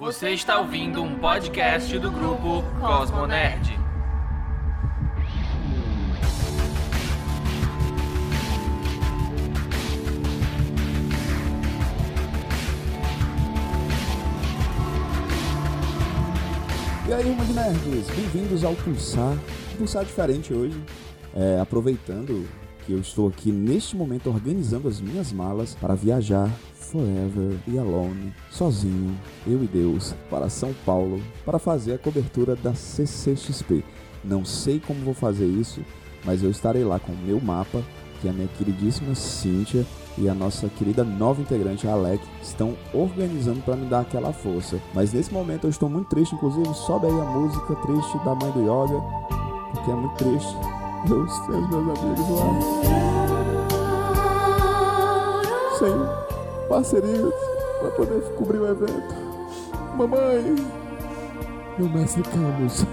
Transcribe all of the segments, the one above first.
Você está ouvindo um podcast do grupo Cosmo Nerd. E aí, meus nerds, bem-vindos ao Pulsar. Pulsar diferente hoje, é, aproveitando que eu estou aqui neste momento organizando as minhas malas para viajar forever e alone, sozinho, eu e Deus, para São Paulo, para fazer a cobertura da CCXP. Não sei como vou fazer isso, mas eu estarei lá com o meu mapa, que a minha queridíssima Cíntia e a nossa querida nova integrante, Alec, estão organizando para me dar aquela força. Mas nesse momento eu estou muito triste, inclusive sobe aí a música triste da mãe do Yoga, porque é muito triste. Eu tenho os meus amigos lá. Sem parcerias para poder cobrir o evento. Mamãe! Meu mestre Camus.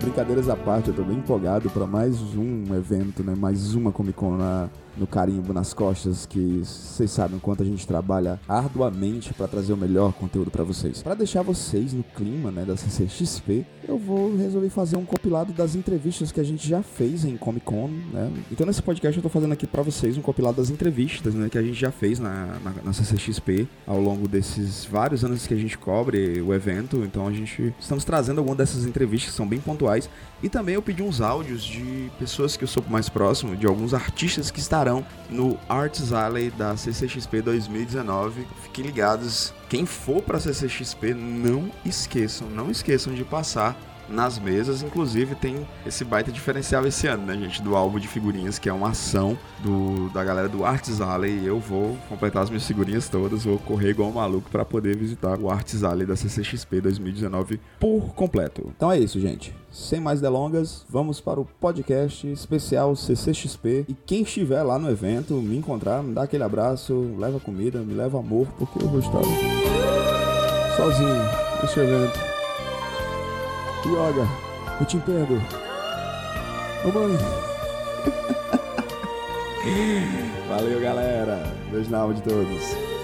Brincadeiras à parte, eu tô bem empolgado para mais um evento, né? Mais uma Comic Con na, no carimbo nas costas, que vocês sabem quanto a gente trabalha arduamente para trazer o melhor conteúdo para vocês. Para deixar vocês no clima, né, da CCXP, eu vou resolver fazer um compilado das entrevistas que a gente já fez em Comic Con, né? Então nesse podcast eu tô fazendo aqui para vocês um compilado das entrevistas, né, que a gente já fez na, na, na CCXP ao longo desses vários anos que a gente cobre o evento. Então a gente estamos trazendo algumas dessas entrevistas que são bem pontuais e também eu pedi uns áudios de pessoas que eu sou mais próximo, de alguns artistas que estarão no Arts Alley da CCXP 2019. Fiquem ligados, quem for para a CCXP, não esqueçam, não esqueçam de passar nas mesas. Inclusive tem esse baita diferencial esse ano, né, gente? Do álbum de figurinhas, que é uma ação do, da galera do Arts Alley. Eu vou completar as minhas figurinhas todas, vou correr igual um maluco para poder visitar o Arts Alley da CCXP 2019 por completo. Então é isso, gente. Sem mais delongas, vamos para o podcast especial CCXP. E quem estiver lá no evento, me encontrar, me dá aquele abraço, leva comida, me leva amor, porque eu vou estar sozinho nesse evento. Yoga, eu te entendo. Mamãe. Valeu, galera. Beijo na alma de todos.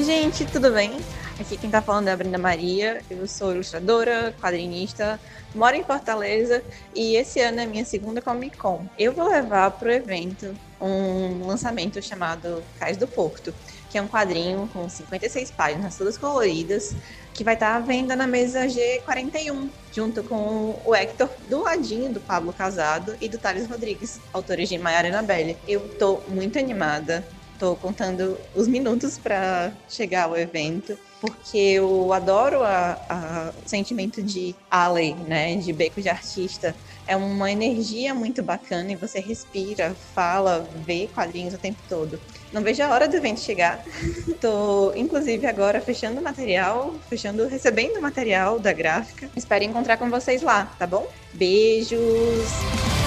Oi, gente, tudo bem? Aqui quem tá falando é a Brenda Maria. Eu sou ilustradora, quadrinista, moro em Fortaleza e esse ano é minha segunda Comic Con. Eu vou levar pro evento um lançamento chamado Cais do Porto, que é um quadrinho com 56 páginas, todas coloridas, que vai estar à venda na mesa G41, junto com o Hector do ladinho do Pablo Casado e do Thales Rodrigues, autores de Maiara Anabelle. Eu tô muito animada, tô contando os minutos para chegar ao evento, porque eu adoro o sentimento de alley, né, de beco de artista. É uma energia muito bacana e você respira, fala, vê quadrinhos o tempo todo. Não vejo a hora do evento chegar. Tô, inclusive, agora fechando material, fechando, recebendo material da gráfica. Espero encontrar com vocês lá, tá bom? Beijos!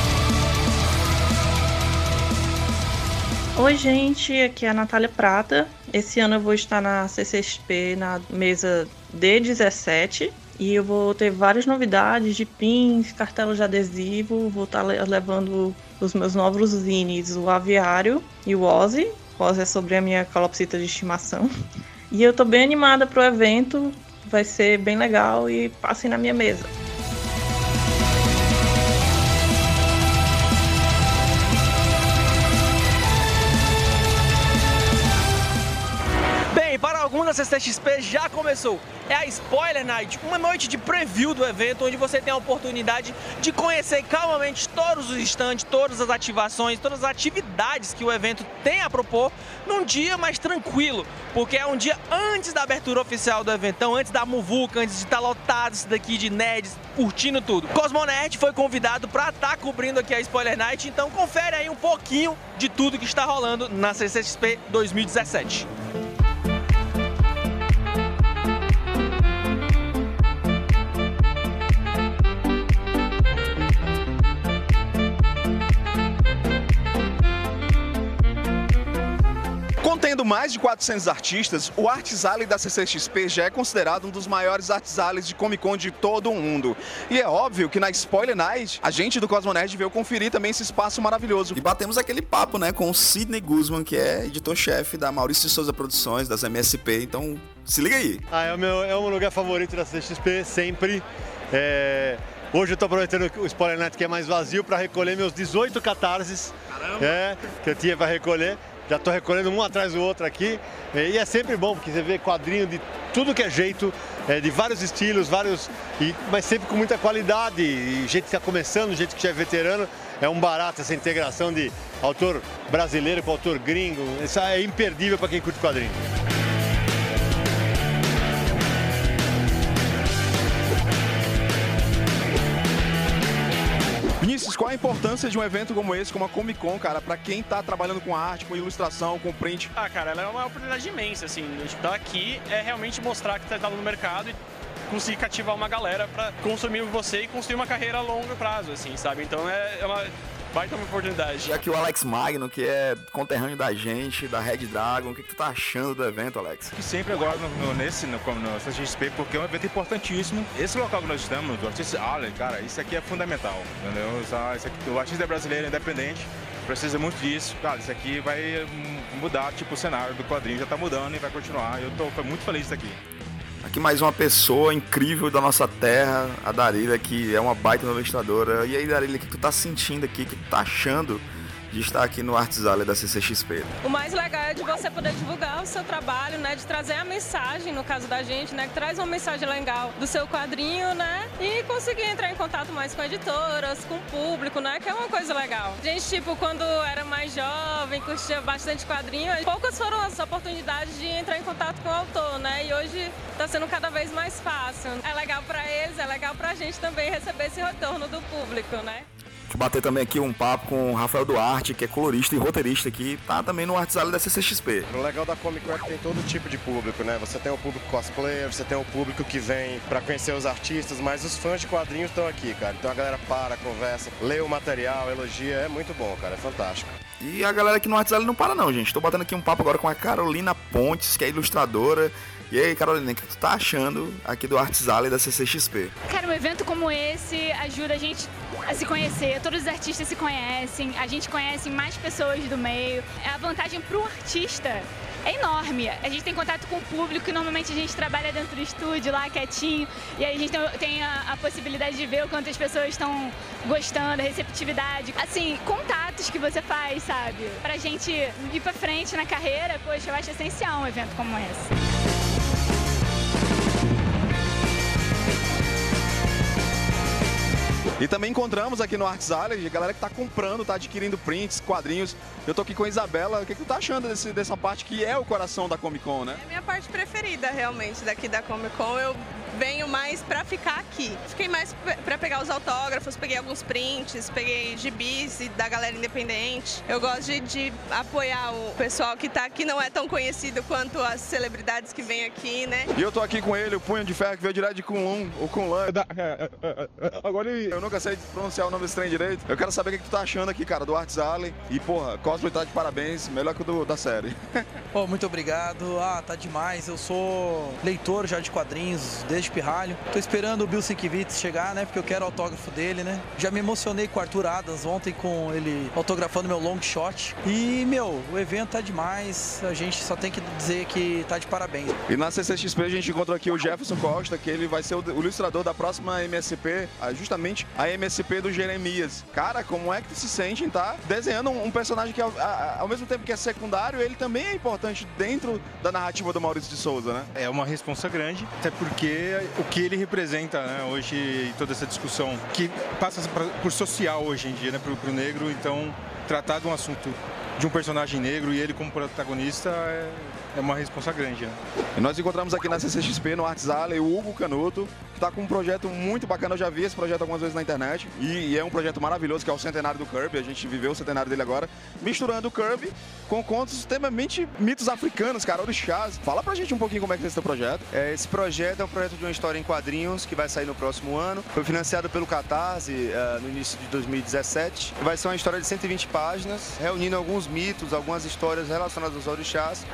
Oi, gente, aqui é a Natália Prata. Esse ano eu vou estar na CCXP na mesa D17 e eu vou ter várias novidades de pins, cartelas de adesivo. Vou estar levando os meus novos zines, o Aviário e o Ozzy. O Ozzy é sobre a minha calopsita de estimação. E eu tô bem animada pro evento, vai ser bem legal e passem na minha mesa. Algumas a CCXP já começou. É a Spoiler Night, uma noite de preview do evento, onde você tem a oportunidade de conhecer calmamente todos os stands, todas as ativações, todas as atividades que o evento tem a propor num dia mais tranquilo, porque é um dia antes da abertura oficial do evento, então antes da muvuca, antes de estar lotado isso daqui de nerds, curtindo tudo. Cosmonerd foi convidado para estar tá cobrindo aqui a Spoiler Night, então confere aí um pouquinho de tudo que está rolando na CCXP 2017. Tendo mais de 400 artistas, o Arts Alley da CCXP já é considerado um dos maiores Arts Alleys de Comic Con de todo o mundo. E é óbvio que na Spoiler Night, a gente do Cosmonerd veio conferir também esse espaço maravilhoso. E batemos aquele papo, né, com o Sidney Guzman, que é editor-chefe da Maurício Souza Produções, das MSP. Então, se liga aí. Ah, é o meu, é o meu lugar favorito da CXP, sempre. É, Hoje eu tô aproveitando o Spoiler Night que é mais vazio para recolher meus 18 catarses é, que eu tinha para recolher. Já estou recolhendo um atrás do outro aqui. E é sempre bom, porque você vê quadrinho de tudo que é jeito, é, de vários estilos, vários. Mas sempre com muita qualidade. E gente que está começando, gente que já é veterano. É um barato essa integração de autor brasileiro com autor gringo. Isso é imperdível para quem curte quadrinho. Vinícius, qual a importância de um evento como esse, como a Comic Con, cara, pra quem tá trabalhando com arte, com ilustração, com print? Ah, cara, ela é uma oportunidade imensa, assim. Estar aqui é realmente mostrar que tá no mercado e conseguir cativar uma galera pra consumir você e construir uma carreira a longo prazo, assim, sabe? Então é, é uma baita uma oportunidade. E aqui o Alex Magno, que é conterrâneo da gente, da Red Dragon, o que, que tu tá achando do evento, Alex? Que sempre agora no, no, nesse, no, no CXP, porque é um evento importantíssimo. Esse local que nós estamos, o Artista Alley, cara, isso aqui é fundamental, entendeu? Isso aqui, o artista brasileiro independente precisa muito disso. Cara, isso aqui vai mudar, tipo, o cenário do quadrinho já tá mudando e vai continuar. Eu tô muito feliz disso aqui. Aqui mais uma pessoa incrível da nossa terra, a Darília, que é uma baita ilustradora. E aí, Darília, o que tu tá sentindo aqui, o que tu tá achando de estar aqui no Arts Alley da CCXP. O mais legal é de você poder divulgar o seu trabalho, né, de trazer a mensagem, no caso da gente, né, que traz uma mensagem legal do seu quadrinho, né, e conseguir entrar em contato mais com editoras, com o público, né, que é uma coisa legal. A gente, tipo, quando era mais jovem, curtia bastante quadrinho, poucas foram as oportunidades de entrar em contato com o autor, né, e hoje está sendo cada vez mais fácil. É legal para eles, é legal para a gente também receber esse retorno do público, né. Eu bater também aqui um papo com o Rafael Duarte, que é colorista e roteirista aqui, tá também no Artes da CCXP. O legal da Comic Con é que tem todo tipo de público, né? Você tem o público cosplayer, você tem o público que vem para conhecer os artistas, mas os fãs de quadrinhos estão aqui, cara. Então a galera para, conversa, lê o material, elogia, é muito bom, cara, é fantástico. E a galera aqui no Artes não para não, gente. Tô batendo aqui um papo agora com a Carolina Pontes, que é ilustradora e aí, Carolina, o que tu tá achando aqui do Arts Alley da CCXP? Cara, um evento como esse ajuda a gente a se conhecer, todos os artistas se conhecem, a gente conhece mais pessoas do meio. A vantagem pro artista é enorme. A gente tem contato com o público e normalmente a gente trabalha dentro do estúdio lá quietinho e aí a gente tem a, a possibilidade de ver o quanto as pessoas estão gostando, a receptividade. Assim, contatos que você faz, sabe? Pra gente ir pra frente na carreira, poxa, eu acho essencial um evento como esse. E também encontramos aqui no Arts Alley a galera que está comprando, está adquirindo prints, quadrinhos. Eu tô aqui com a Isabela. O que, que tu tá achando desse, dessa parte que é o coração da Comic Con, né? É a minha parte preferida, realmente, daqui da Comic Con. Eu venho mais para ficar aqui. Fiquei mais para pegar os autógrafos, peguei alguns prints, peguei gibis da galera independente. Eu gosto de, de apoiar o pessoal que tá aqui, não é tão conhecido quanto as celebridades que vêm aqui, né? E eu tô aqui com ele, o Punho de Ferro, que veio direto de Kunlun, o Kunlun. Agora eu nunca sei pronunciar o nome desse trem direito. Eu quero saber o que, tu tá achando aqui, cara, do Arts Alley. E, porra, Cosplay tá de parabéns, melhor que o do, da série. Pô, muito obrigado. Ah, tá demais. Eu sou leitor já de quadrinhos desde Pirralho. Tô esperando o Bill Sienkiewicz chegar, né? Porque eu quero o autógrafo dele, né? Já me emocionei com o Arthur Adams ontem com ele autografando meu long shot. E, meu, o evento tá demais. A gente só tem que dizer que tá de parabéns. E na CCXP a gente encontrou aqui o Jefferson Costa, que ele vai ser o ilustrador da próxima MSP, justamente a MSP do Jeremias. Cara, como é que tu se sente em tá desenhando um personagem que ao, ao mesmo tempo que é secundário, ele também é importante dentro da narrativa do Maurício de Souza, né? É uma responsa grande, até porque o que ele representa né, hoje, toda essa discussão que passa por social hoje em dia, né, pro, pro negro, então tratar de um assunto de um personagem negro e ele como protagonista é, é uma responsa grande. Né? E nós encontramos aqui na CCXP, no Arts Alley, o Hugo Canuto, que tá com um projeto muito bacana. Eu já vi esse projeto algumas vezes na internet. E, e é um projeto maravilhoso, que é o centenário do Kirby. A gente viveu o centenário dele agora, misturando o Kirby com contos extremamente mitos africanos, cara, orixás. Fala pra gente um pouquinho como é que é esse teu projeto. É, esse projeto é um projeto de uma história em quadrinhos que vai sair no próximo ano. Foi financiado pelo Catarse uh, no início de 2017. Vai ser uma história de 120 páginas, reunindo alguns mitos, algumas histórias relacionadas aos orixás,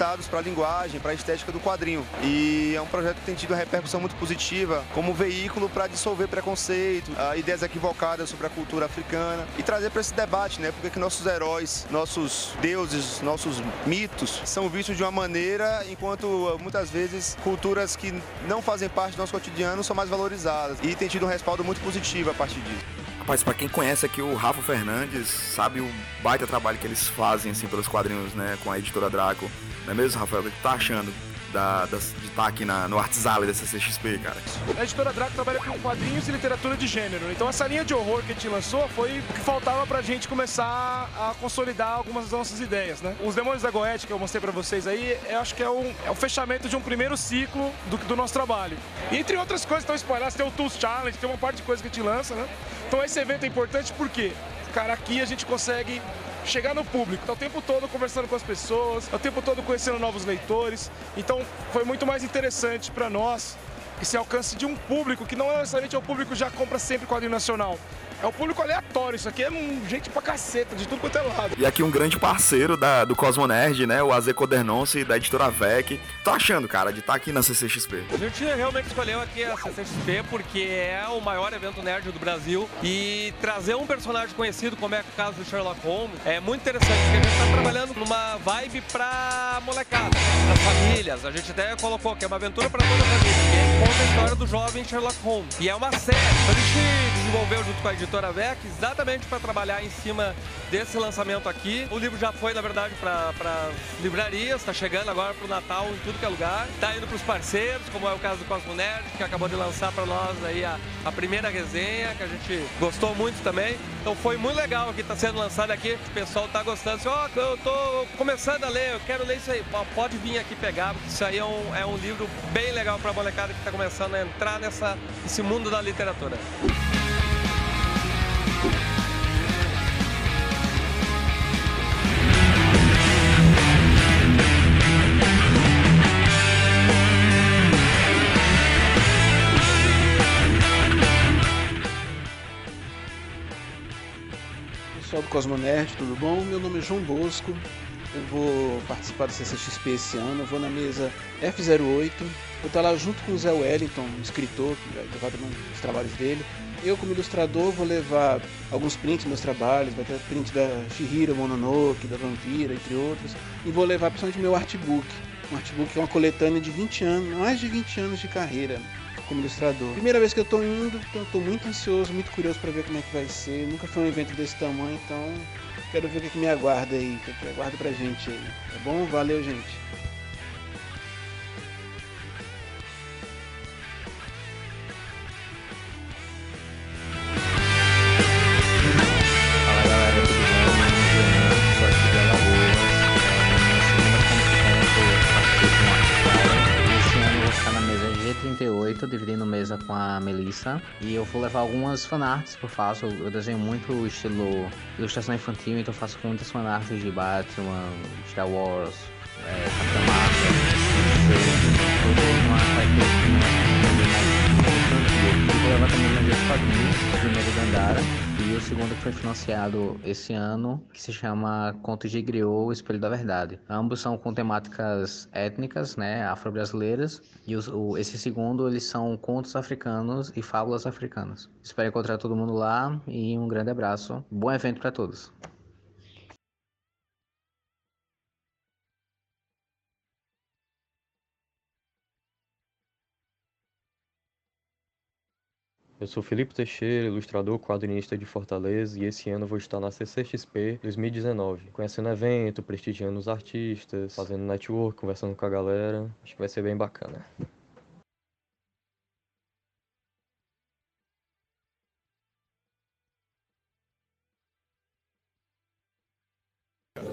para a linguagem, para a estética do quadrinho. E é um projeto que tem tido uma repercussão muito positiva como veículo para dissolver preconceito, uh, ideias equivocadas sobre a cultura africana e trazer para esse debate, né? Porque que nossos heróis, nossos deuses, nossos mitos são vistos de uma maneira, enquanto uh, muitas vezes culturas que não fazem parte do nosso cotidiano são mais valorizadas. E tem tido um respaldo muito positivo a partir disso. Rapaz, pra quem conhece aqui o Rafa Fernandes, sabe o baita trabalho que eles fazem assim pelos quadrinhos, né, com a editora Draco. Não é mesmo, Rafael? O que tá achando? Da, da, de estar aqui na, no Artsale da CCXP, cara. A editora Draco trabalha com quadrinhos e literatura de gênero. Então essa linha de horror que a gente lançou foi o que faltava pra gente começar a consolidar algumas das nossas ideias, né? Os Demônios da Goethe que eu mostrei pra vocês aí, eu acho que é, um, é o fechamento de um primeiro ciclo do, do nosso trabalho. E entre outras coisas estão espalhadas, tem o Tools Challenge, tem uma parte de coisa que a gente lança, né? Então esse evento é importante porque, cara, aqui a gente consegue chegar no público. Tá o tempo todo conversando com as pessoas, tá o tempo todo conhecendo novos leitores. Então foi muito mais interessante para nós esse alcance de um público que não necessariamente é o público que já compra sempre quadrinho nacional. É o público aleatório, isso aqui é um, gente pra caceta, de tudo quanto é lado. E aqui um grande parceiro da, do Cosmonerd, né? O AZ Codernonce, da editora VEC. Tô achando, cara, de estar tá aqui na CCXP. A gente realmente escolheu aqui a CCXP porque é o maior evento nerd do Brasil e trazer um personagem conhecido, como é o caso do Sherlock Holmes, é muito interessante, porque a gente tá trabalhando numa vibe pra molecada, pras famílias. A gente até colocou que é uma aventura pra toda a família, que conta a história do jovem Sherlock Holmes. E é uma série, então a gente desenvolveu junto com a editora Editora VEC, exatamente para trabalhar em cima desse lançamento aqui. O livro já foi, na verdade, para as livrarias, está chegando agora para o Natal em tudo que é lugar. Está indo para os parceiros, como é o caso do Cosmo Nerd, que acabou de lançar para nós aí a, a, primeira resenha, que a gente gostou muito também. Então foi muito legal que está sendo lançado aqui, o pessoal está gostando. Assim, ó, oh, eu estou começando a ler, eu quero ler isso aí. Pode vir aqui pegar, porque isso aí é um, é um livro bem legal para a molecada que está começando a entrar nessa, nesse mundo da literatura. Pessoal do Cosmonerd, tudo bom? Meu nome é João Bosco, eu vou participar do CCXP esse ano, eu vou na mesa F08, vou estar lá junto com o Zé Wellington, um escritor que vai levar os trabalhos dele. Eu, como ilustrador, vou levar alguns prints dos meus trabalhos, vai ter print da Shihiro Mononoke, da Vampira, entre outros, e vou levar principalmente meu artbook. Um artbook que é uma coletânea de 20 anos, mais de 20 anos de carreira como ilustrador. Primeira vez que eu tô indo, então tô muito ansioso, muito curioso para ver como é que vai ser. Nunca foi um evento desse tamanho, então quero ver o que, que me aguarda aí, o que, que aguarda pra gente aí. Tá bom? Valeu, gente. Com a Melissa. E eu vou levar algumas fanarts que eu faço. Eu desenho muito estilo ilustração infantil, então eu faço muitas fanarts de Batman, Star Wars, é, Capitão Marvel. Eu vou levar também meus dois quadrinhos, o primeiro Gandara e o segundo foi financiado esse ano, que se chama Contos de Griot, o Espelho da Verdade. Ambos são com temáticas étnicas, né, afro-brasileiras, e os, o, esse segundo, eles são contos africanos e fábulas africanas. Espero encontrar todo mundo lá e um grande abraço. Bom evento para todos. Eu sou Felipe Teixeira, ilustrador quadrinista de Fortaleza e esse ano vou estar na CCXP 2019, conhecendo evento, prestigiando os artistas, fazendo network, conversando com a galera. Acho que vai ser bem bacana.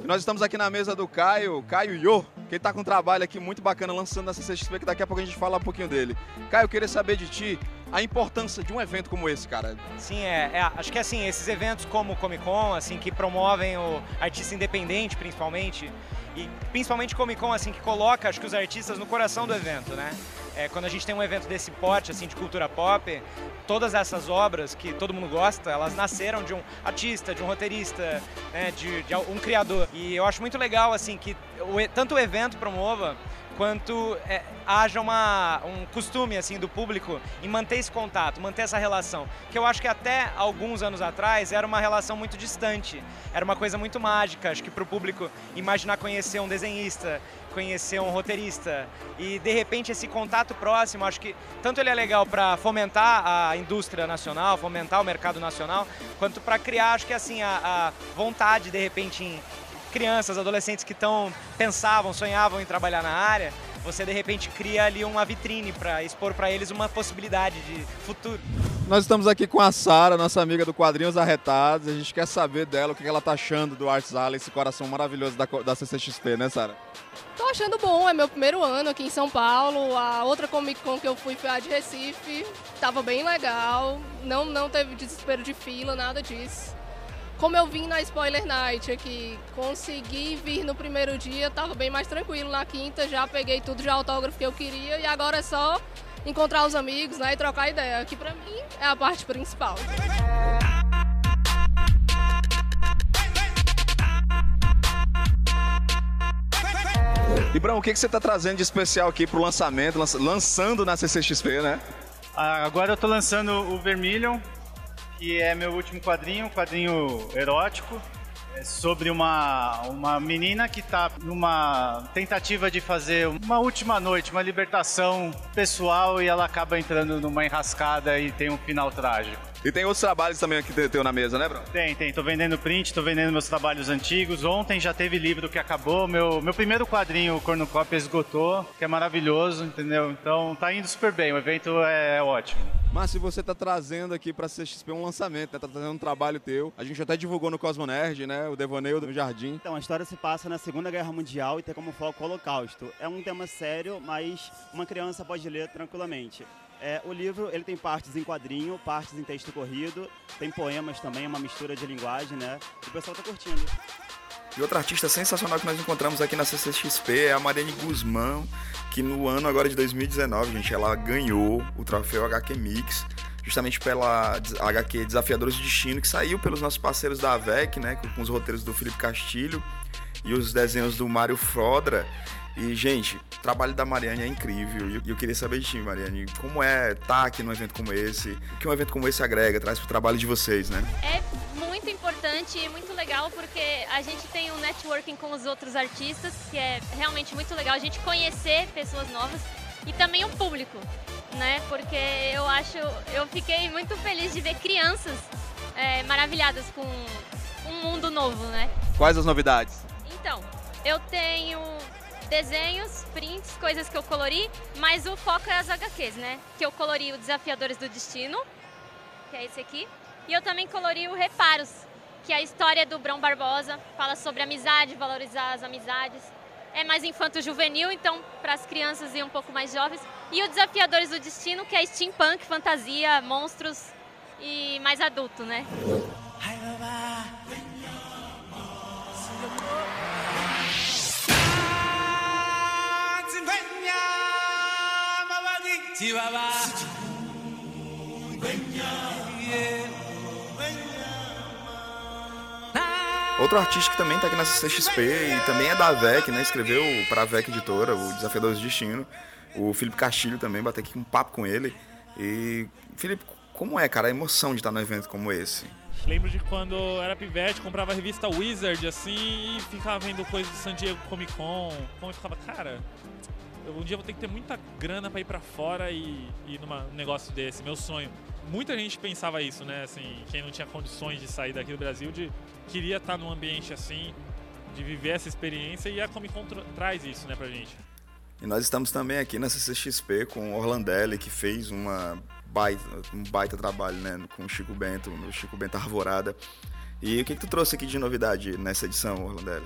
Nós estamos aqui na mesa do Caio, Caio Yo, que ele tá com um trabalho aqui muito bacana lançando na CCXP, que daqui a pouco a gente fala um pouquinho dele. Caio, eu queria saber de ti a importância de um evento como esse, cara. Sim, é, é, acho que assim, esses eventos como o Comic Con, assim, que promovem o artista independente, principalmente, e principalmente Comic Con, assim, que coloca, acho que os artistas no coração do evento, né? É, quando a gente tem um evento desse porte, assim, de cultura pop, todas essas obras que todo mundo gosta, elas nasceram de um artista, de um roteirista, né, de, de um criador. E eu acho muito legal, assim, que o, tanto o evento promova quanto é, haja uma, um costume assim do público em manter esse contato, manter essa relação, que eu acho que até alguns anos atrás era uma relação muito distante, era uma coisa muito mágica, acho que para o público imaginar conhecer um desenhista, conhecer um roteirista. E de repente esse contato próximo, acho que tanto ele é legal para fomentar a indústria nacional, fomentar o mercado nacional, quanto para criar, acho que assim a, a vontade de repente em crianças, adolescentes que estão pensavam, sonhavam em trabalhar na área, você de repente cria ali uma vitrine para expor para eles uma possibilidade de futuro. Nós estamos aqui com a Sara, nossa amiga do Quadrinhos Arretados. A gente quer saber dela o que ela tá achando do Arts Alley, esse coração maravilhoso da, da CCXP, né, Sara? Tô achando bom, é meu primeiro ano aqui em São Paulo. A outra Comic Con que eu fui foi a de Recife. Tava bem legal. Não, não teve desespero de fila, nada disso. Como eu vim na Spoiler Night aqui, consegui vir no primeiro dia, tava bem mais tranquilo. Na quinta já peguei tudo de autógrafo que eu queria e agora é só encontrar os amigos né, e trocar ideia, que pra mim é a parte principal. E Brão, o que, que você está trazendo de especial aqui pro lançamento, lançando na CCXP, né? Ah, agora eu tô lançando o Vermilion, que é meu último quadrinho, um quadrinho erótico, é sobre uma, uma menina que está numa tentativa de fazer uma última noite, uma libertação pessoal e ela acaba entrando numa enrascada e tem um final trágico. E tem outros trabalhos também que tem na mesa, né, Bruno? Tem, tem. Tô vendendo print, tô vendendo meus trabalhos antigos. Ontem já teve livro que acabou. Meu, meu primeiro quadrinho, o Cornucópia, esgotou, que é maravilhoso, entendeu? Então tá indo super bem, o evento é, é ótimo. Márcio, você tá trazendo aqui pra CXP um lançamento, né? Tá trazendo um trabalho teu. A gente até divulgou no Cosmo Nerd, né? O Devaneio do Jardim. Então, a história se passa na Segunda Guerra Mundial e tem como foco o Holocausto. É um tema sério, mas uma criança pode ler tranquilamente. É, o livro ele tem partes em quadrinho, partes em texto corrido, tem poemas também, uma mistura de linguagem, né? E o pessoal tá curtindo. E outra artista sensacional que nós encontramos aqui na CCXP é a Mariane Guzmão, que no ano agora de 2019, gente, ela ganhou o troféu HQ Mix, justamente pela HQ Desafiadores de Destino, que saiu pelos nossos parceiros da AVEC, né, com os roteiros do Felipe Castilho e os desenhos do Mário Frodra. E, gente, o trabalho da Mariane é incrível. E eu, queria saber de ti, Mariane, como é estar tá aqui num evento como esse? O que um evento como esse agrega, traz pro trabalho de vocês, né? É muito importante e muito legal porque a gente tem um networking com os outros artistas, que é realmente muito legal a gente conhecer pessoas novas e também o público, né? Porque eu acho, eu fiquei muito feliz de ver crianças é, maravilhadas com um mundo novo, né? Quais as novidades? Então, eu tenho desenhos, prints, coisas que eu colori, mas o foco é as HQs, né? Que eu colori o Desafiadores do Destino, que é esse aqui, e eu também colori o Reparos, que é a história do Brão Barbosa, fala sobre amizade, valorizar as amizades. É mais infanto-juvenil, então para as crianças e um pouco mais jovens. E o Desafiadores do Destino, que é steampunk, fantasia, monstros e mais adulto, né? Outro artista que também está aqui na CCXP e também é da VEC, né? Escreveu para a VEC Editora, o Desafiador do Destino. O Felipe Castilho também, bater aqui um papo com ele. E, Felipe, como é, cara, a emoção de estar num evento como esse? Lembro de quando era pivete, comprava a revista Wizard, assim, e ficava vendo coisas de San Diego Comic Con. Como eu ficava, cara, um dia eu vou ter que ter muita grana para ir para fora e ir num negócio desse, meu sonho. Muita gente pensava isso, né? Assim, quem não tinha condições de sair daqui do Brasil, de queria estar num ambiente assim, de viver essa experiência e a Comic Con tra traz isso, né, pra gente. E nós estamos também aqui na CCXP com o Orlandelli, que fez uma baita, um baita trabalho, né, com o Chico Bento, no Chico Bento Arvorada. E o que, que tu trouxe aqui de novidade nessa edição, Orlandelli?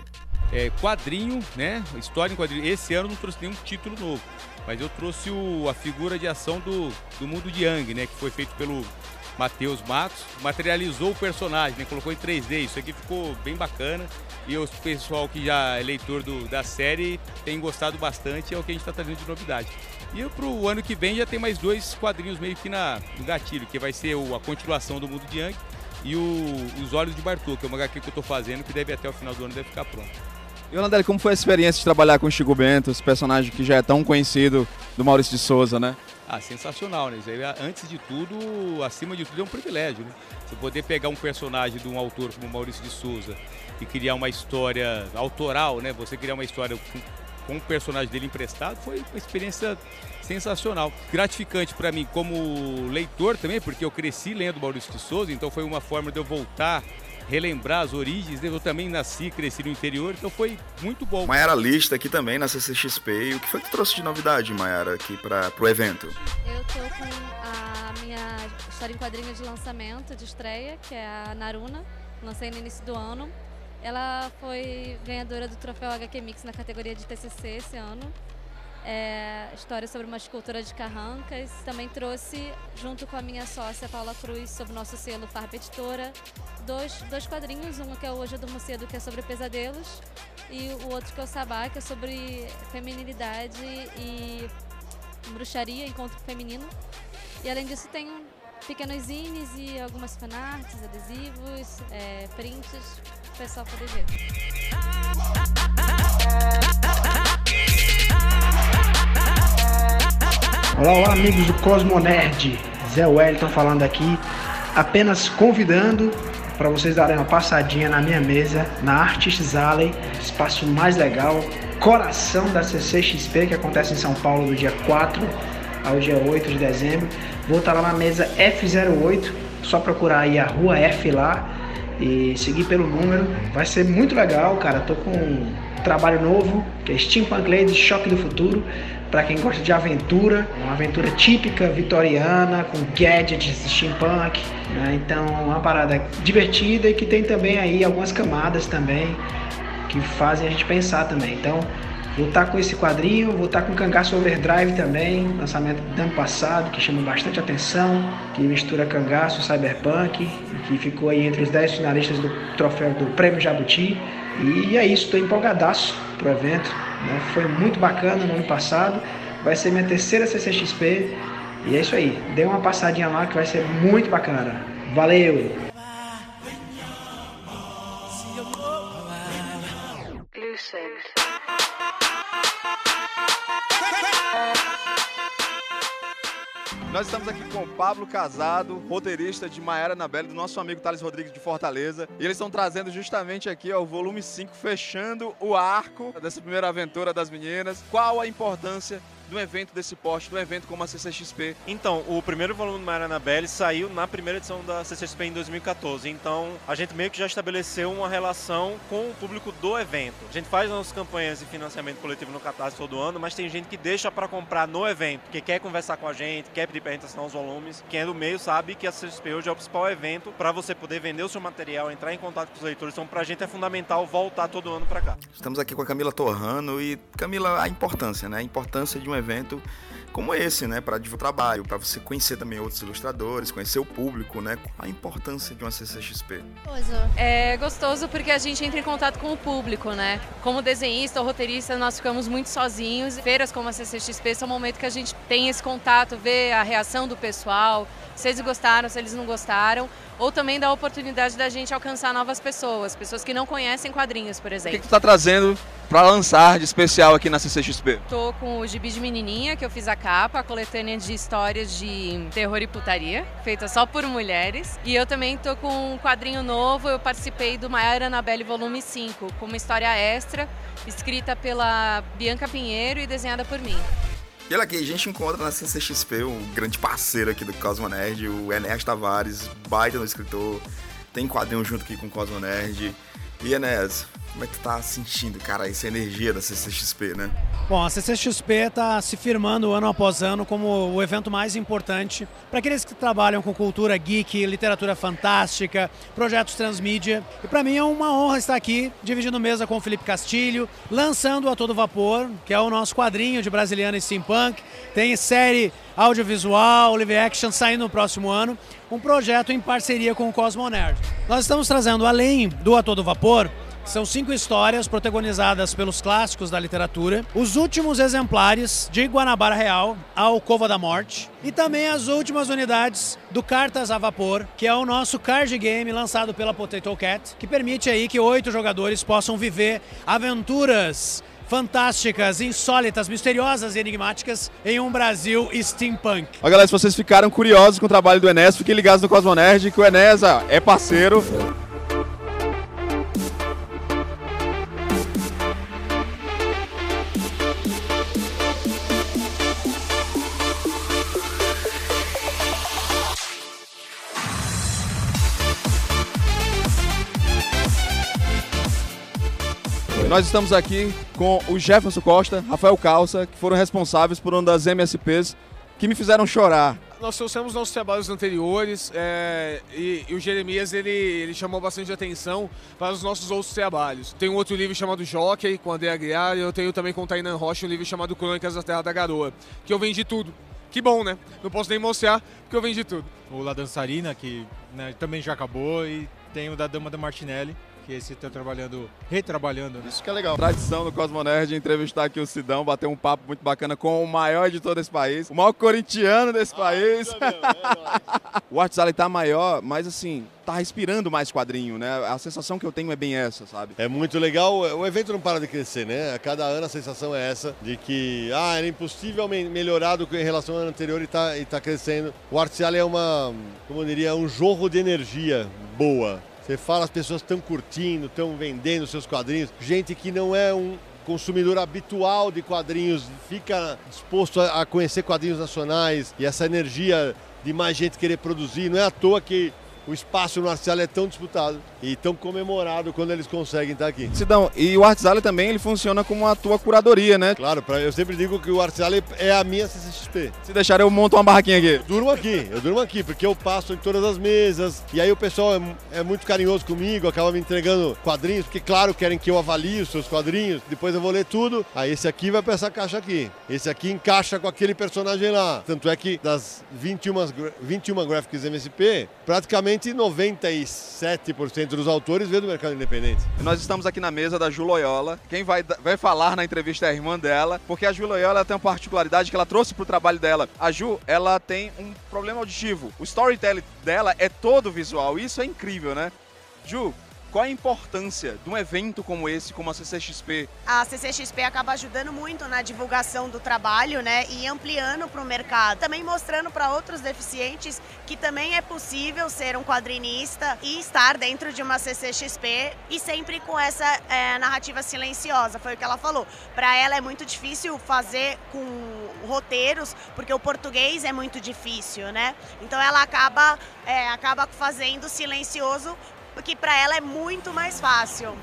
é, quadrinho, né? História em quadrinho. Esse ano não trouxe nenhum título novo, mas eu trouxe o, a figura de ação do, do mundo de Yang, né? Que foi feito pelo Matheus Matos. Materializou o personagem, né? Colocou em 3D. Isso aqui ficou bem bacana. E o pessoal que já é leitor do, da série tem gostado bastante. É o que a gente está trazendo de novidade. E para o ano que vem já tem mais dois quadrinhos meio que na, no gatilho, que vai ser o, a continuação do mundo de Yang e o, Os Olhos de Bartô, que é uma HQ que eu estou fazendo, que deve até o final do ano deve ficar pronto. E Landelli, como foi a experiência de trabalhar com o Chico Bento, esse personagem que já é tão conhecido do Maurício de Souza, né? Ah, sensacional, né? Antes de tudo, acima de tudo, é um privilégio, né? Você poder pegar um personagem de um autor como Maurício de Souza e criar uma história autoral, né? Você criar uma história com, o personagem dele emprestado foi uma experiência sensacional. Gratificante para mim como leitor também, porque eu cresci lendo Maurício de Souza, então foi uma forma de eu voltar relembrar as origens. Eu também nasci, cresci no interior, então foi muito bom. Maiara Lista aqui também na CCXP. E o que foi que trouxe de novidade, Maiara, aqui para o evento? Eu tô com a minha história em quadrinho de lançamento, de estreia, que é a Naruna. Lancei no início do ano. Ela foi ganhadora do troféu HQ Mix na categoria de TCC esse ano é, história sobre uma escultura de carrancas. Também trouxe, junto com a minha sócia Paula Cruz, sobre o nosso selo Farpa Editora, dois, dois quadrinhos. Um que é Hoje eu Durmo Cedo, que é sobre pesadelos, e o outro que é o Sabá, que é sobre feminilidade e bruxaria, encontro feminino. E além disso tem pequenos zines e algumas fanarts, adesivos, é, prints, o pessoal poder ver. Olá, olá amigos do Cosmo Nerd, Zé Wellington falando aqui, apenas convidando para vocês darem uma passadinha na minha mesa, na Artists Alley, espaço mais legal, coração da CCXP que acontece em São Paulo do dia 4 ao dia 8 de dezembro. Vou estar lá na mesa F08, só procurar aí a rua F lá e seguir pelo número. Vai ser muito legal, cara. Tô com um trabalho novo, que é Steampunk Ladies Choque do Futuro para quem gosta de aventura, uma aventura típica vitoriana, com gadgets steampunk. Né? Então, uma parada divertida e que tem também aí algumas camadas também que fazem a gente pensar também. Então, vou estar tá com esse quadrinho, vou estar tá com Cangaço Overdrive também, lançamento do ano passado, que chama bastante atenção, que mistura cangaço, cyberpunk, que ficou aí entre os 10 finalistas do troféu do Prêmio Jabuti. E é isso, estou empolgadaço pro evento. Né? Foi muito bacana no ano passado. Vai ser minha terceira CCXP. E é isso aí. Dê uma passadinha lá que vai ser muito bacana. Valeu! Nós estamos aqui com o Pablo Casado, roteirista de Maera Anabelle, do nosso amigo Thales Rodrigues de Fortaleza. E eles estão trazendo justamente aqui ó, o volume 5, fechando o arco dessa primeira aventura das meninas. Qual a importância de um evento desse porte, de um evento como a CCXP? Então, o primeiro volume do Maria Annabelle saiu na primeira edição da CCXP em 2014. Então, a gente meio que já estabeleceu uma relação com o público do evento. A gente faz nossas campanhas de financiamento coletivo no Catarse todo ano, mas tem gente que deixa para comprar no evento, que quer conversar com a gente, quer pedir para a gente assinar os volumes. Quem é do meio sabe que a CCXP hoje é o principal evento para você poder vender o seu material, entrar em contato com os leitores. Então, para a gente é fundamental voltar todo ano para cá. Estamos aqui com a Camila Torrano e, Camila, a importância, né? A importância de um evento como esse, né, para o trabalho, para você conhecer também outros ilustradores, conhecer o público, né, a importância de uma CCXP. É gostoso porque a gente entra em contato com o público, né? Como desenhista ou roteirista, nós ficamos muito sozinhos. Feiras como a CCXP são um momento que a gente tem esse contato, vê a reação do pessoal, se eles gostaram, se eles não gostaram, ou também dá a oportunidade da gente alcançar novas pessoas, pessoas que não conhecem quadrinhos, por exemplo. O que, que tu está trazendo para lançar de especial aqui na CCXP? Tô com o Gibi de Menininha, que eu fiz a capa, a coletânea de histórias de terror e putaria, feita só por mulheres. E eu também tô com um quadrinho novo, eu participei do Maior Annabelle Volume 5, com uma história extra, escrita pela Bianca Pinheiro e desenhada por mim. E olha aqui, a gente encontra na CCXP um grande parceiro aqui do Cosmo Nerd, o Enéas Tavares, baita no escritor, tem quadrinho junto aqui com o Cosmo Nerd. E Enéas, como é que tu tá sentindo, cara, essa energia da CCXP, né? Bom, a CCXP está se firmando ano após ano como o evento mais importante para aqueles que trabalham com cultura geek, literatura fantástica, projetos transmídia. E para mim é uma honra estar aqui dividindo mesa com o Felipe Castilho, lançando a todo vapor, que é o nosso quadrinho de brasiliana e steampunk. Tem série audiovisual, live action saindo no próximo ano, um projeto em parceria com o Cosmo Nerd. Nós estamos trazendo além do A Todo Vapor são cinco histórias protagonizadas pelos clássicos da literatura, os últimos exemplares de Guanabara Real, a Alcova da Morte, e também as últimas unidades do Cartas a Vapor, que é o nosso card game lançado pela Potato Cat, que permite aí que oito jogadores possam viver aventuras fantásticas, insólitas, misteriosas e enigmáticas em um Brasil steampunk. Ó, galera, se vocês ficaram curiosos com o trabalho do Enes, fiquem ligados no Cosmonerd, que o Enes é parceiro. Nós estamos aqui com o Jefferson Costa, Rafael Calça, que foram responsáveis por uma das MSPs que me fizeram chorar. Nós trouxemos nossos trabalhos anteriores é, e, e, o Jeremias ele, ele chamou bastante atenção para os nossos outros trabalhos. Tem um outro livro chamado Jockey, com André Aguiar, e eu tenho também com Tainan Rocha um livro chamado Crônicas da Terra da Garoa, que eu vendi tudo. Que bom, né? Não posso nem mostrar, porque eu vendi tudo. O La Dançarina, que né, também já acabou, e tem o da Dama da Martinelli, que esse está trabalhando, retrabalhando. Né? Isso que é legal. Tradição do Cosmonerd entrevistar aqui o Sidão, bater um papo muito bacana com o maior editor desse país, o maior corintiano desse ah, país. É mesmo, é o WhatsApp tá maior, mas assim, tá respirando mais quadrinho, né? A sensação que eu tenho é bem essa, sabe? É muito legal. O evento não para de crescer, né? A cada ano a sensação é essa de que ah, era impossível melhorar do que em relação ao ano anterior e tá, e tá crescendo. O Arcial é uma, como eu diria, um jorro de energia boa. Você fala, as pessoas estão curtindo, estão vendendo seus quadrinhos. Gente que não é um consumidor habitual de quadrinhos, fica disposto a conhecer quadrinhos nacionais e essa energia de mais gente querer produzir. Não é à toa que o espaço no Arcial é tão disputado e tão comemorado quando eles conseguem estar aqui. Sidão, e o Arcial também ele funciona como a tua curadoria, né? Claro, pra, eu sempre digo que o Arcial é a minha CCXP. Se deixar eu monto uma barraquinha aqui. Eu durmo aqui, eu durmo aqui, porque eu passo em todas as mesas e aí o pessoal é, é muito carinhoso comigo, acaba me entregando quadrinhos, porque claro, querem que eu avalie os seus quadrinhos, depois eu vou ler tudo. Aí esse aqui vai pra essa caixa aqui. Esse aqui encaixa com aquele personagem lá. Tanto é que das 21, 21 Graphics MSP, praticamente 90 97% dos autores vêm do mercado independente. Nós estamos aqui na mesa da Ju Loyola. Quem vai, vai falar na entrevista é a irmã dela, porque a Ju Loyola tem uma particularidade que ela trouxe para o trabalho dela. A Ju, ela tem um problema auditivo. O storytelling dela é todo visual. Isso é incrível, né? Ju, qual a importância de um evento como esse, como a CCXP? A CCXP acaba ajudando muito na divulgação do trabalho, né, e ampliando para o mercado. Também mostrando para outros deficientes que também é possível ser um quadrinista e estar dentro de uma CCXP e sempre com essa é, narrativa silenciosa. Foi o que ela falou. Para ela é muito difícil fazer com roteiros, porque o português é muito difícil, né? Então ela acaba, é, acaba fazendo silencioso porque para ela é muito mais fácil.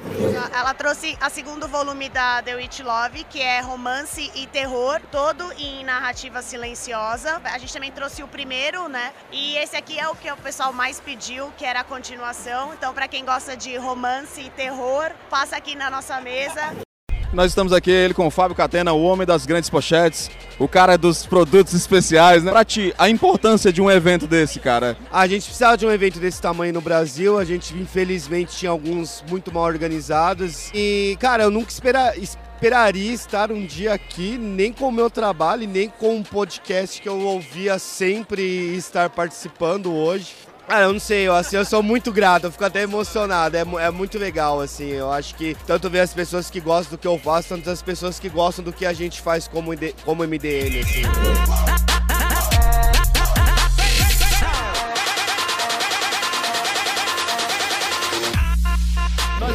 Ela trouxe a segundo volume da The Witch Love, que é romance e terror, todo em narrativa silenciosa. A gente também trouxe o primeiro, né? E esse aqui é o que o pessoal mais pediu, que era a continuação. Então, para quem gosta de romance e terror, passa aqui na nossa mesa. Nós estamos aqui, ele com o Fábio Catena, o homem das grandes pochetes, o cara dos produtos especiais, né? Pra ti, a importância de um evento desse, cara? A gente precisava de um evento desse tamanho no Brasil, a gente infelizmente tinha alguns muito mal organizados. E, cara, eu nunca espera, esperaria estar um dia aqui, nem com o meu trabalho, nem com um podcast que eu ouvia sempre estar participando hoje. Ah, eu não sei, eu, assim, eu sou muito grato, eu fico até emocionado, é, é muito legal, assim, eu acho que tanto ver as pessoas que gostam do que eu faço, tanto as pessoas que gostam do que a gente faz como, como MDM, assim.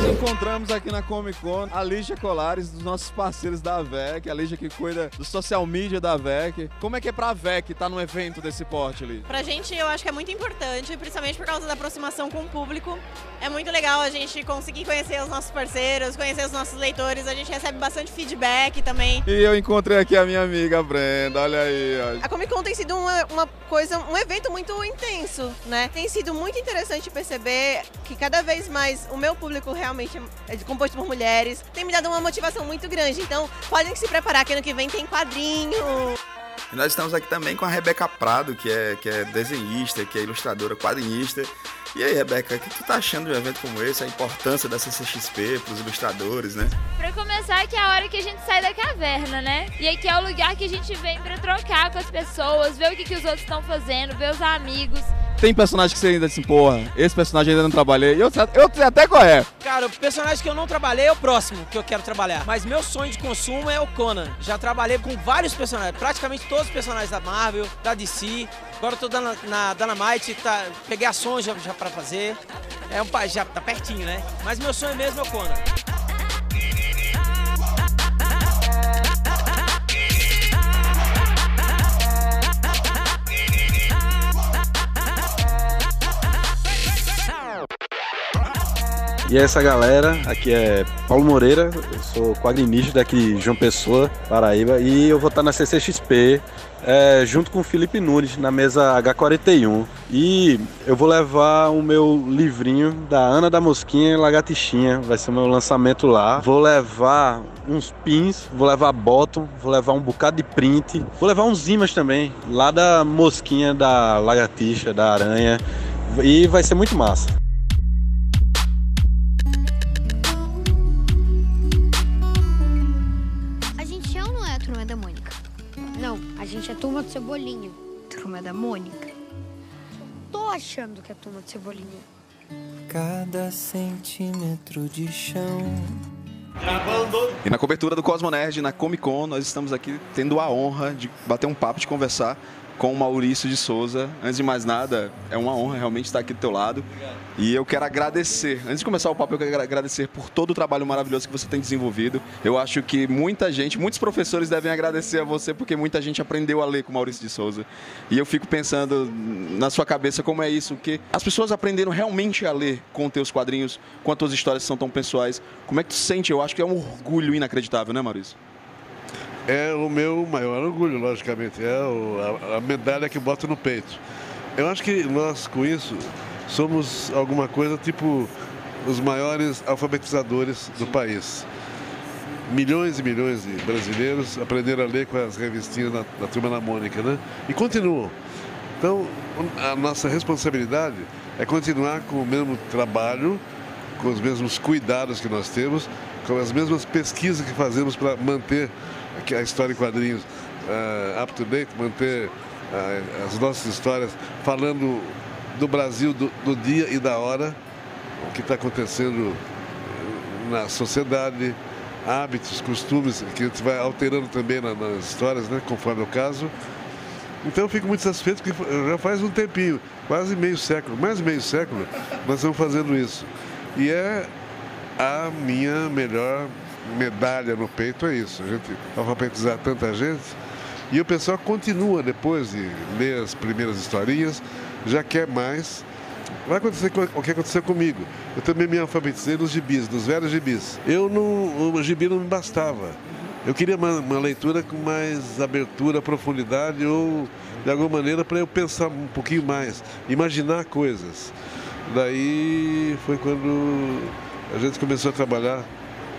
Encontramos encontramos aqui na Comic Con a Lígia Colares, dos nossos parceiros da VEC, a Lígia que cuida do social media da VEC. Como é que é pra VEC estar num evento desse porte ali? Pra gente, eu acho que é muito importante, principalmente por causa da aproximação com o público. É muito legal a gente conseguir conhecer os nossos parceiros, conhecer os nossos leitores. A gente recebe bastante feedback também. E eu encontrei aqui a minha amiga Brenda, olha aí. ó. A Comic Con tem sido uma, uma coisa, um evento muito intenso, né? Tem sido muito interessante perceber que cada vez mais o meu público realmente é composto por mulheres. Tem me dado uma motivação muito grande. Então, podem se preparar que ano que vem tem quadrinho. E nós estamos aqui também com a Rebeca Prado, que é, que é desenhista, que é ilustradora, quadrinista. E aí, Rebeca, o que tu tá achando de um evento como esse? A importância da CCXP para os ilustradores, né? Pra começar, que é a hora que a gente sai da caverna, né? E aqui é o lugar que a gente vem pra trocar com as pessoas, ver o que, que os outros estão fazendo, ver os amigos. Tem personagem que você ainda assim, porra, esse personagem ainda não trabalhei. Eu, eu sei até qual é. Cara, o personagem que eu não trabalhei é o próximo que eu quero trabalhar. Mas meu sonho de consumo é o Conan. Já trabalhei com vários personagens, praticamente todos os personagens da Marvel, da DC. Agora eu tô dando na Dynamite, tá, peguei ações já, já pra fazer. É um já tá pertinho, né? Mas meu sonho mesmo é o Conan. E essa galera, aqui é Paulo Moreira, eu sou quadrinista daqui de João Pessoa, Paraíba, e eu vou estar na CCXP é, junto com o Felipe Nunes na mesa H41. E eu vou levar o meu livrinho da Ana da Mosquinha e Lagartixinha, vai ser o meu lançamento lá. Vou levar uns pins, vou levar bottom, vou levar um bocado de print, vou levar uns imãs também, lá da Mosquinha, da Lagartixa, da Aranha, e vai ser muito massa. Cebolinha. Turma da Mônica? Tô achando que é a turma do Cebolinha. Cada centímetro de chão. E na cobertura do Cosmo Nerd, na Comic Con, nós estamos aqui tendo a honra de bater um papo, de conversar com o Maurício de Souza. Antes de mais nada, é uma honra realmente estar aqui do teu lado. E eu quero agradecer, antes de começar o papo, eu quero agradecer por todo o trabalho maravilhoso que você tem desenvolvido. Eu acho que muita gente, muitos professores devem agradecer a você, porque muita gente aprendeu a ler com o Maurício de Souza. E eu fico pensando na sua cabeça como é isso, que as pessoas aprenderam realmente a ler com teus quadrinhos, com as tuas histórias que são tão pessoais. Como é que tu sente? Eu acho que é um orgulho inacreditável, né, Maurício? É o meu maior orgulho, logicamente. É a, a medalha que boto no peito. Eu acho que nós, com isso, somos alguma coisa tipo os maiores alfabetizadores do país. Milhões e milhões de brasileiros aprenderam a ler com as revistinhas da, da Turma da Mônica, né? E continuam. Então, a nossa responsabilidade é continuar com o mesmo trabalho, com os mesmos cuidados que nós temos, com as mesmas pesquisas que fazemos para manter a história em quadrinhos ah, up to date, manter ah, as nossas histórias falando do Brasil do, do dia e da hora, o que está acontecendo na sociedade, hábitos, costumes, que a gente vai alterando também na- nas histórias, né, conforme o caso. Então eu fico muito satisfeito porque já faz um tempinho, quase meio século, mais meio século, nós estamos fazendo isso. E é a minha melhor medalha no peito, é isso. A gente alfabetizar tanta gente. E o pessoal continua, depois de ler as primeiras historinhas, já quer mais. Vai acontecer co- o que aconteceu comigo. Eu também me alfabetizei nos gibis, nos velhos gibis. Eu não, o gibi não me bastava. Eu queria uma, uma leitura com mais abertura, profundidade ou de alguma maneira para eu pensar um pouquinho mais, imaginar coisas. Daí foi quando a gente começou a trabalhar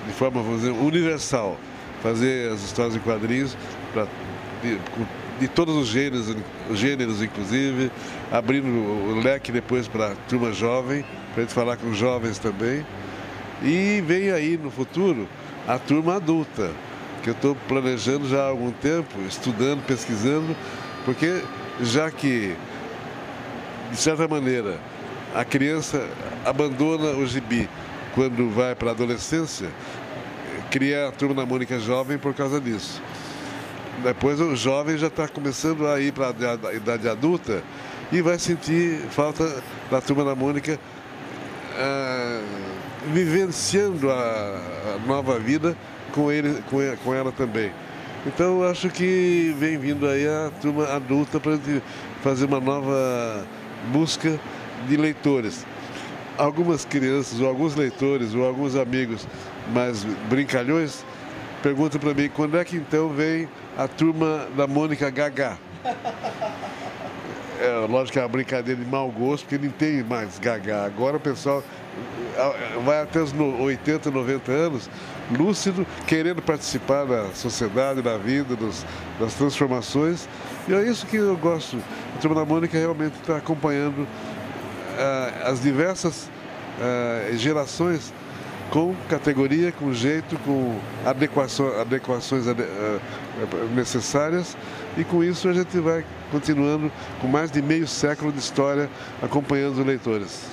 de forma, dizer, universal, fazer as histórias em quadrinhos pra, de, de todos os gêneros, os gêneros inclusive, abrindo o leque depois para a turma jovem, para a gente falar com jovens também. E vem aí no futuro a turma adulta, que eu estou planejando já há algum tempo, estudando, pesquisando, porque já que, de certa maneira, a criança abandona o gibi quando vai para a adolescência, cria a turma da Mônica jovem por causa disso. Depois o jovem já está começando a ir para a idade adulta e vai sentir falta da turma da Mônica ah, vivenciando a, a nova vida com, ele, com, e- com ela também. Então acho que vem vindo aí a turma adulta para fazer uma nova busca de leitores. Algumas crianças, ou alguns leitores, ou alguns amigos mais brincalhões perguntam para mim quando é que então vem a turma da Mônica Gagá. É, lógico que é uma brincadeira de mau gosto, porque não tem mais Gagá. Agora o pessoal vai até os no- 80, 90 anos, lúcido, querendo participar da sociedade, da vida, dos- das transformações. E é isso que eu gosto. A Turma da Mônica realmente está acompanhando as diversas ah, gerações com categoria, com jeito, com adequações, adequações ade- ah, necessárias. E com isso a gente vai continuando com mais de meio século de história acompanhando os leitores.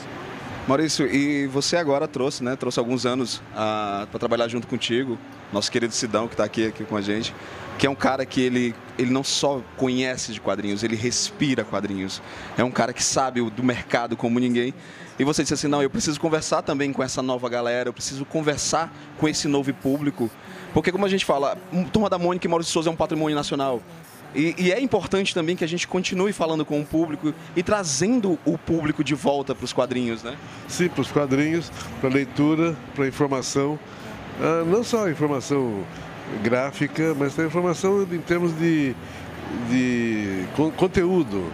Maurício, e você agora trouxe, né? Trouxe alguns anos para trabalhar junto contigo, nosso querido Sidão, que está aqui, aqui com a gente, que é um cara que ele, ele não só conhece de quadrinhos, ele respira quadrinhos. É um cara que sabe do mercado como ninguém. E você disse assim, não, eu preciso conversar também com essa nova galera, eu preciso conversar com esse novo público. Porque como a gente fala, Turma da Mônica e Maurício Souza é um patrimônio nacional. E, e é importante também que a gente continue falando com o público e trazendo o público de volta para os quadrinhos, né? Sim, para os quadrinhos, para leitura, para informação. Ah, não só informação gráfica, mas também informação em termos de, de con- conteúdo,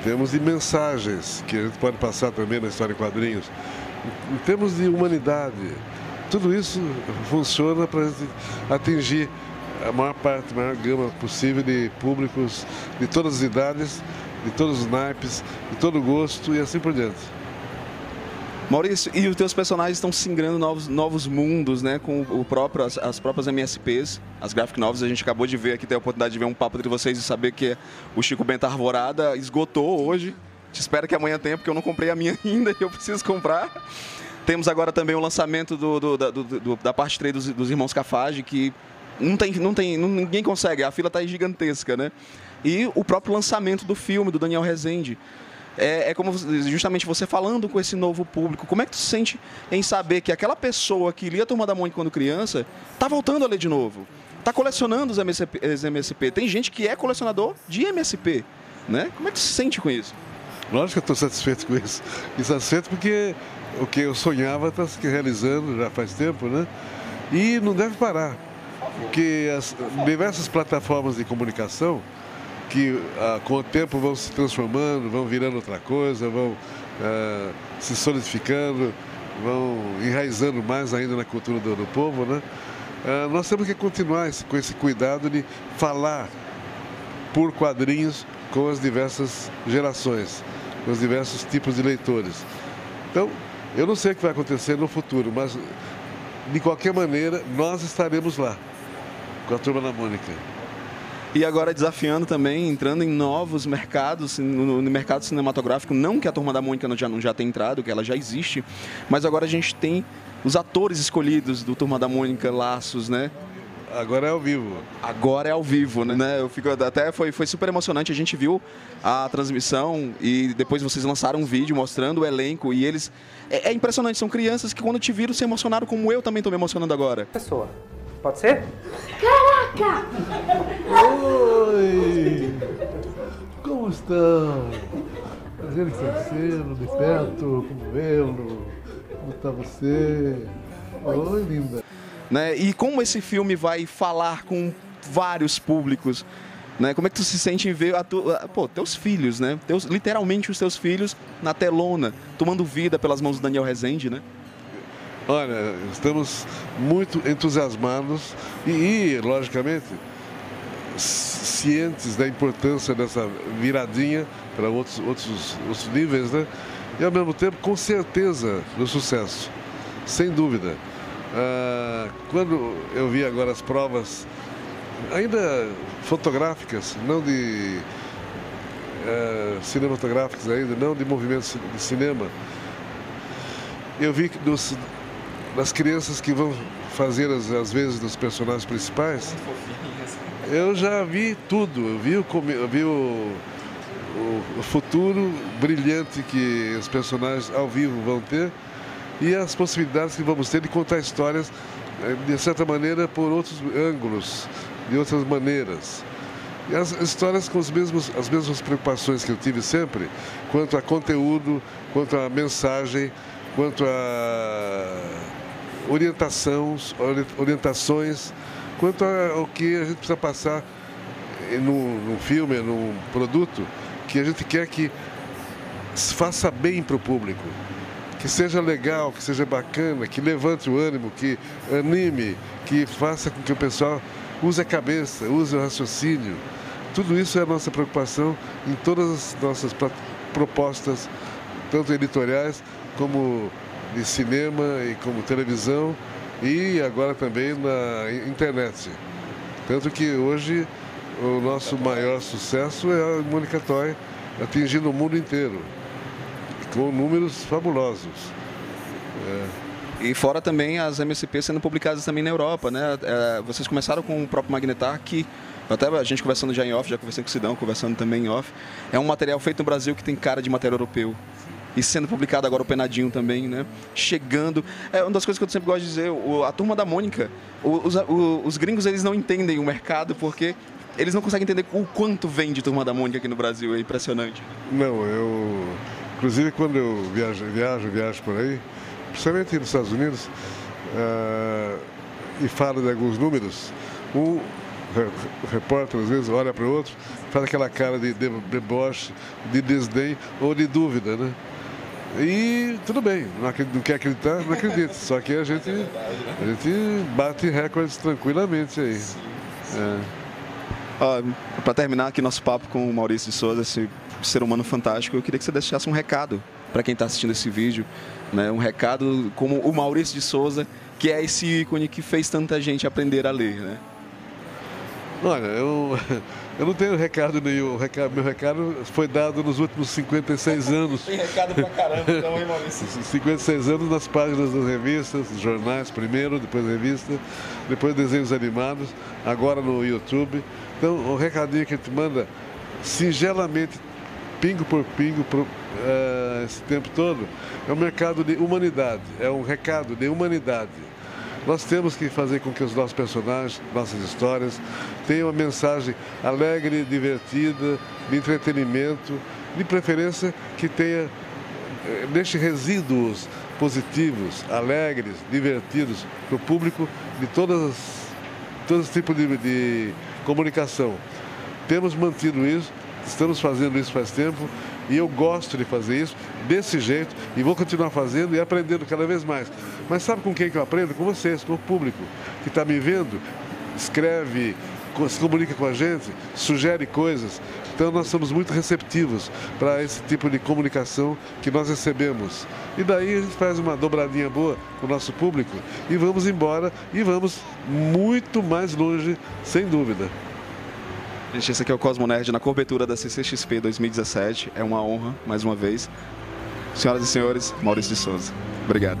em termos de mensagens que a gente pode passar também na história em quadrinhos, em termos de humanidade. Tudo isso funciona para atingir a maior parte, a maior gama possível de públicos de todas as idades, de todos os naipes, de todo gosto e assim por diante. Maurício, e os teus personagens estão singrando novos, novos mundos, né? Com o próprio, as, as próprias MSPs, as graphic novels. A gente acabou de ver aqui, ter a oportunidade de ver um papo entre vocês e saber que o Chico Bento Arvorada esgotou hoje. Te espero que amanhã tenha, porque eu não comprei a minha ainda e eu preciso comprar. Temos agora também o lançamento do, do- da, do- da parte 3 dos, dos Irmãos Cafage, que não tem, não tem, ninguém consegue, a fila está gigantesca, né? E o próprio lançamento do filme, do Daniel Rezende. É, é como justamente você falando com esse novo público. Como é que tu se sente em saber que aquela pessoa que lia a Turma da Mônica quando criança está voltando a ler de novo? Está colecionando os MSP, os MSP. Tem gente que é colecionador de MSP, né? Como é que tu se sente com isso? Lógico que eu estou satisfeito com isso. E satisfeito porque o que eu sonhava está se realizando já faz tempo, né? E não deve parar. Porque as diversas plataformas de comunicação que ah, com o tempo vão se transformando, vão virando outra coisa, vão ah, se solidificando, vão enraizando mais ainda na cultura do, do povo, né? Ah, nós temos que continuar esse- com esse cuidado de falar por quadrinhos com as diversas gerações, com os diversos tipos de leitores. Então, eu não sei o que vai acontecer no futuro, mas de qualquer maneira nós estaremos lá com a turma da Mônica. E agora desafiando também, entrando em novos mercados, no, no mercado cinematográfico, não que a Turma da Mônica não já, não já tenha entrado, que ela já existe, mas agora a gente tem os atores escolhidos do Turma da Mônica, Laços, né? Agora é ao vivo. Agora é ao vivo, né? Eu fico até foi, foi super emocionante. A gente viu a transmissão e depois vocês lançaram um vídeo mostrando o elenco e eles é, é impressionante. São crianças que quando te viram se emocionaram como eu também estou me emocionando agora. Pessoa. Pode ser? Caraca! Oi! Como estão? Prazer em conhecê-lo de perto, como vê-lo. Como está você? Oi, linda. né? E como esse filme vai falar com vários públicos, né? Como é que tu se sente em ver a tu, a- pô, teus filhos, né? Teus, literalmente os teus filhos na telona, tomando vida pelas mãos do Daniel Rezende, né? Olha, estamos muito entusiasmados e, e, logicamente, ci- cientes da importância dessa viradinha para outros, outros, outros níveis, né? E, ao mesmo tempo, com certeza, do sucesso, sem dúvida. Ah, quando eu vi agora as provas, ainda fotográficas, não de eh, cinematográficas ainda, não de movimentos de cinema, eu vi que dos, das crianças que vão fazer as, as vezes dos personagens principais, eu já vi tudo. Eu vi o, eu vi o, o- o futuro brilhante que os personagens ao vivo vão ter. e as possibilidades que vamos ter de contar histórias, eh, de certa maneira, por outros ângulos, de outras maneiras. E as histórias com os mesmos, as mesmas preocupações que eu tive sempre, quanto a conteúdo, quanto a mensagem, quanto a orientação, orientações, quanto ao que a gente precisa passar num, num filme, num produto, que a gente quer que faça bem para o público. Que seja legal, que seja bacana, que levante o ânimo, que anime, que faça com que o pessoal use a cabeça, use o raciocínio. Tudo isso é a nossa preocupação em todas as nossas propostas, tanto editoriais como de cinema e como televisão e agora também na internet. Tanto que hoje o nosso maior sucesso é a Mônica Toy atingindo o mundo inteiro, com números fabulosos. É. E fora também as MSP sendo publicadas também na Europa, né? É, vocês começaram com o próprio Magnetar, que até a gente conversando já em off, já conversei com o Sidão, conversando também em off. É um material feito no Brasil que tem cara de material europeu. E sendo publicado agora o Penadinho também, né? Chegando. É uma das coisas que eu sempre gosto de dizer, o, a turma da Mônica, os, os gringos eles não entendem o mercado porque eles não conseguem entender o quanto vende Turma da Mônica aqui no Brasil, é impressionante. Não, eu. Inclusive quando eu viajo, viajo, viajo por aí, principalmente nos Estados Unidos, uh, e falo de alguns números, um repórter às vezes olha para o outro, faz aquela cara de deboche, de desdém ou de dúvida, né? E tudo bem, não, quer acreditar, não acredita. Só que a gente, a gente bate recordes tranquilamente aí. É. para terminar aqui nosso papo com o Maurício de Souza, esse ser humano fantástico, eu queria que você deixasse um recado para quem está assistindo esse vídeo, né? um recado como o Maurício de Souza, que é esse ícone que fez tanta gente aprender a ler. Né? Olha, eu, eu não tenho recado nenhum. Recado, meu recado foi dado nos últimos 56 anos. Tem recado pra caramba, então, hein, Maurício? 56 anos nas páginas das revistas, dos jornais primeiro, depois revista, depois desenhos animados, agora no YouTube. Então, o recadinho que a gente manda, singelamente, pingo por pingo, por, uh, esse tempo todo, é um mercado de humanidade, é um recado de humanidade nós temos que fazer com que os nossos personagens, nossas histórias, tenham uma mensagem alegre, divertida, de entretenimento, de preferência que tenha, eh, deixe resíduos positivos, alegres, divertidos para o público de todas todo tipo de, de comunicação. Temos mantido isso, estamos fazendo isso faz tempo e eu gosto de fazer isso desse jeito e vou continuar fazendo e aprendendo cada vez mais. Mas sabe com quem que eu aprendo? Com vocês, com o público que está me vendo, escreve, se comunica com a gente, sugere coisas. Então nós somos muito receptivos para esse tipo de comunicação que nós recebemos. E daí a gente faz uma dobradinha boa com o nosso público e vamos embora e vamos muito mais longe, sem dúvida. Gente, esse aqui é o Cosmo Nerd na cobertura da CCXP 2017. É uma honra, mais uma vez. Senhoras e senhores, Maurício de Souza. Obrigado.